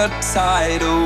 a tidal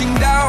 crashing down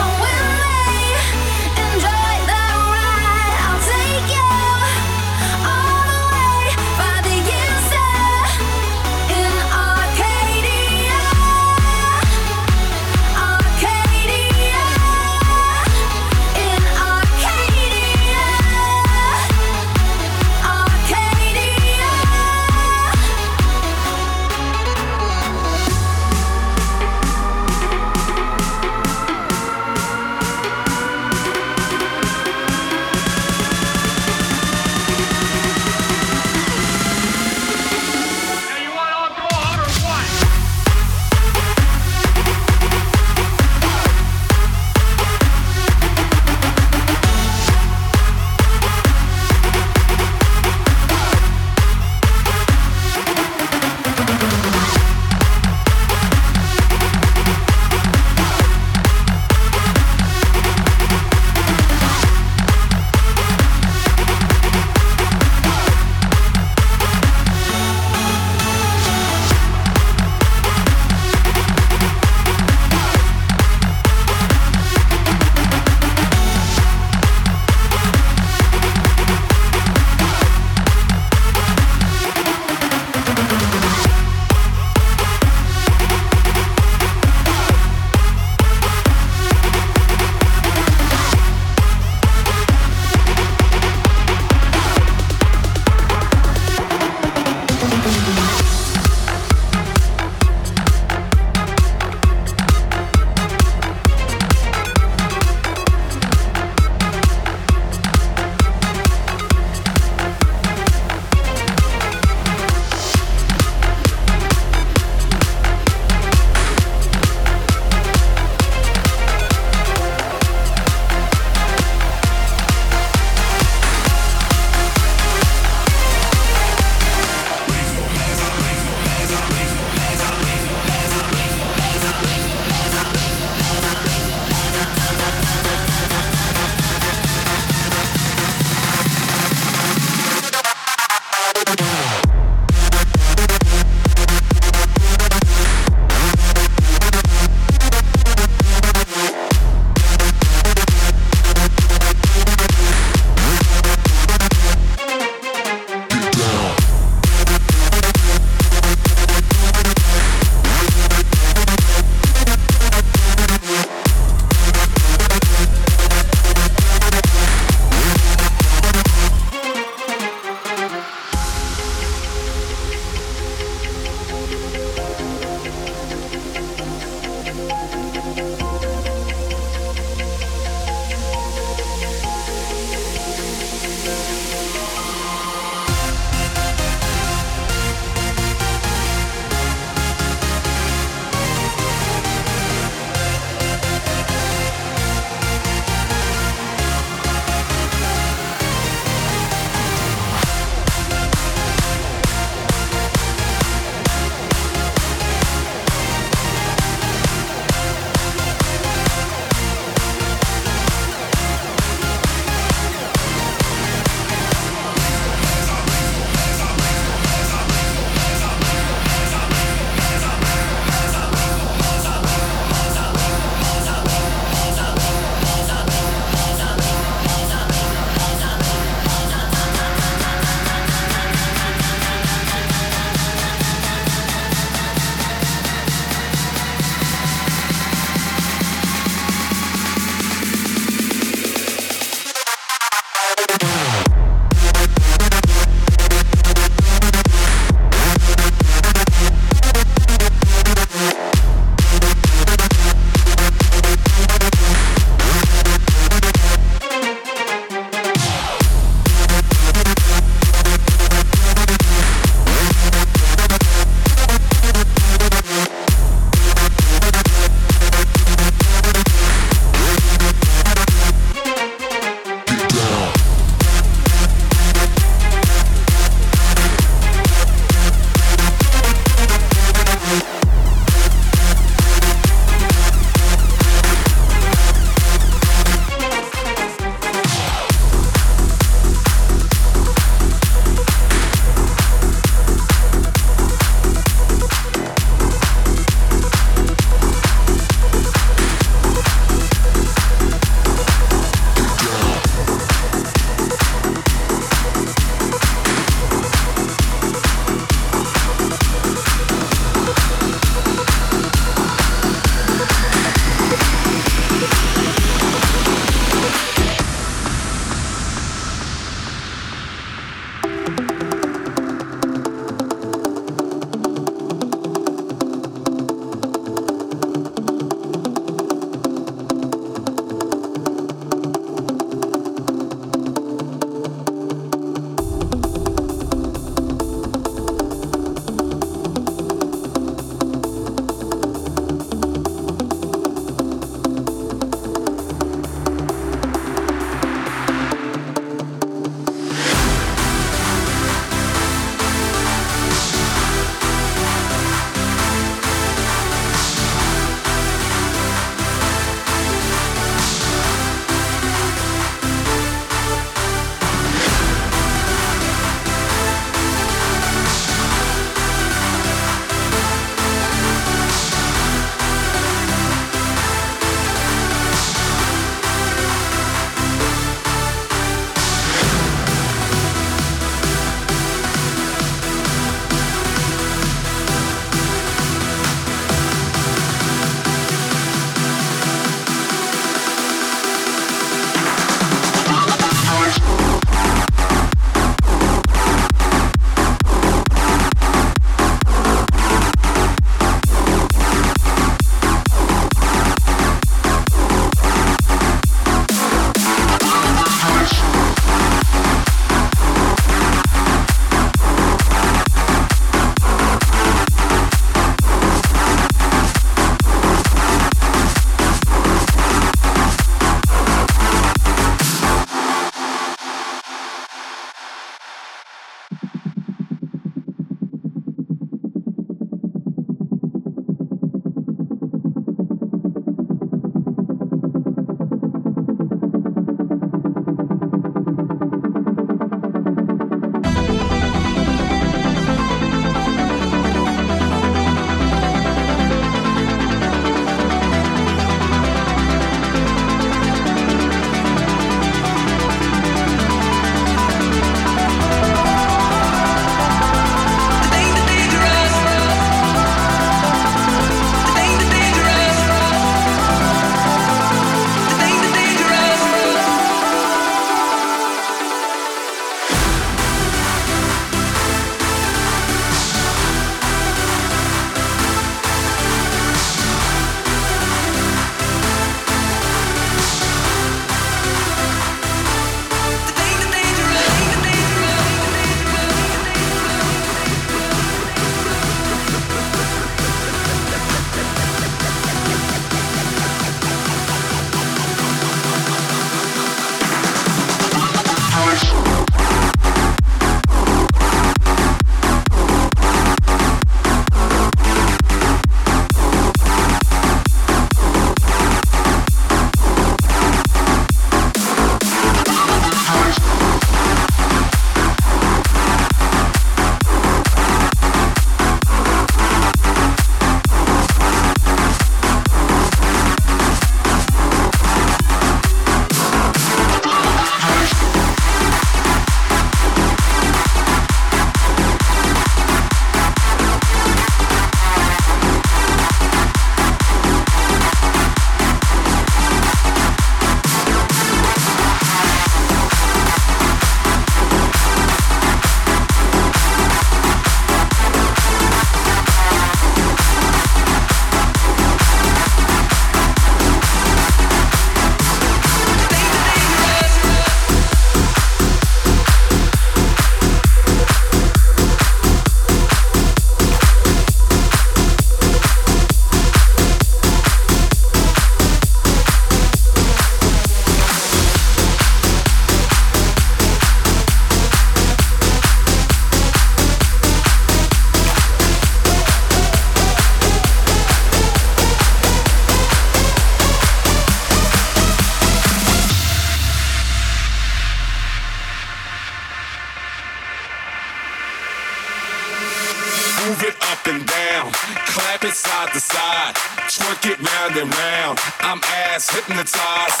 ass hypnotized.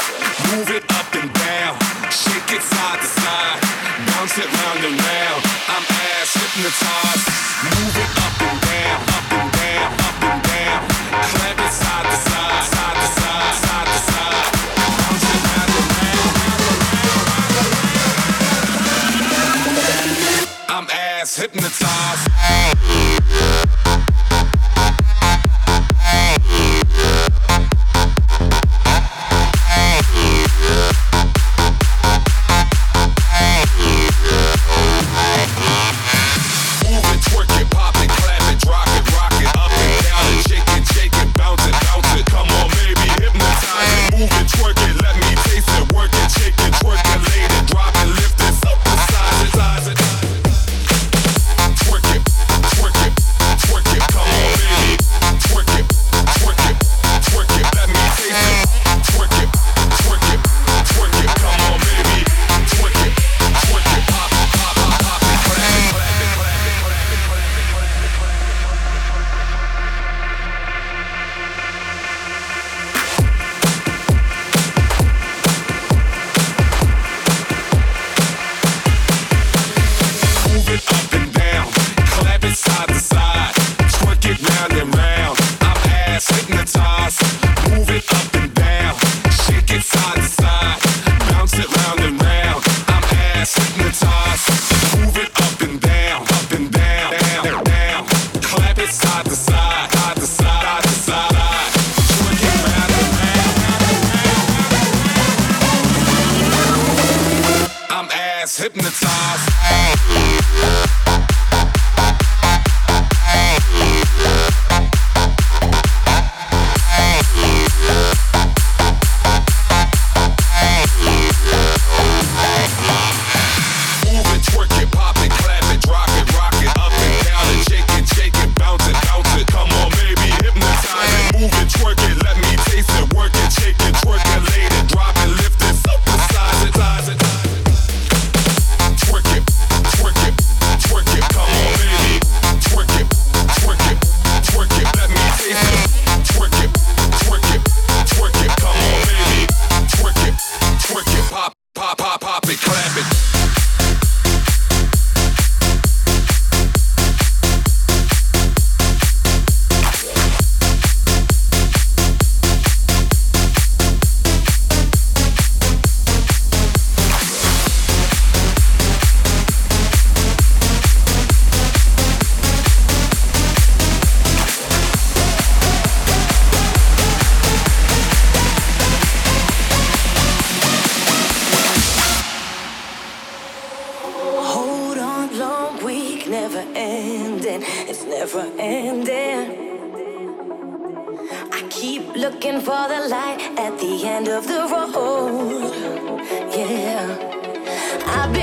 Move it up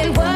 been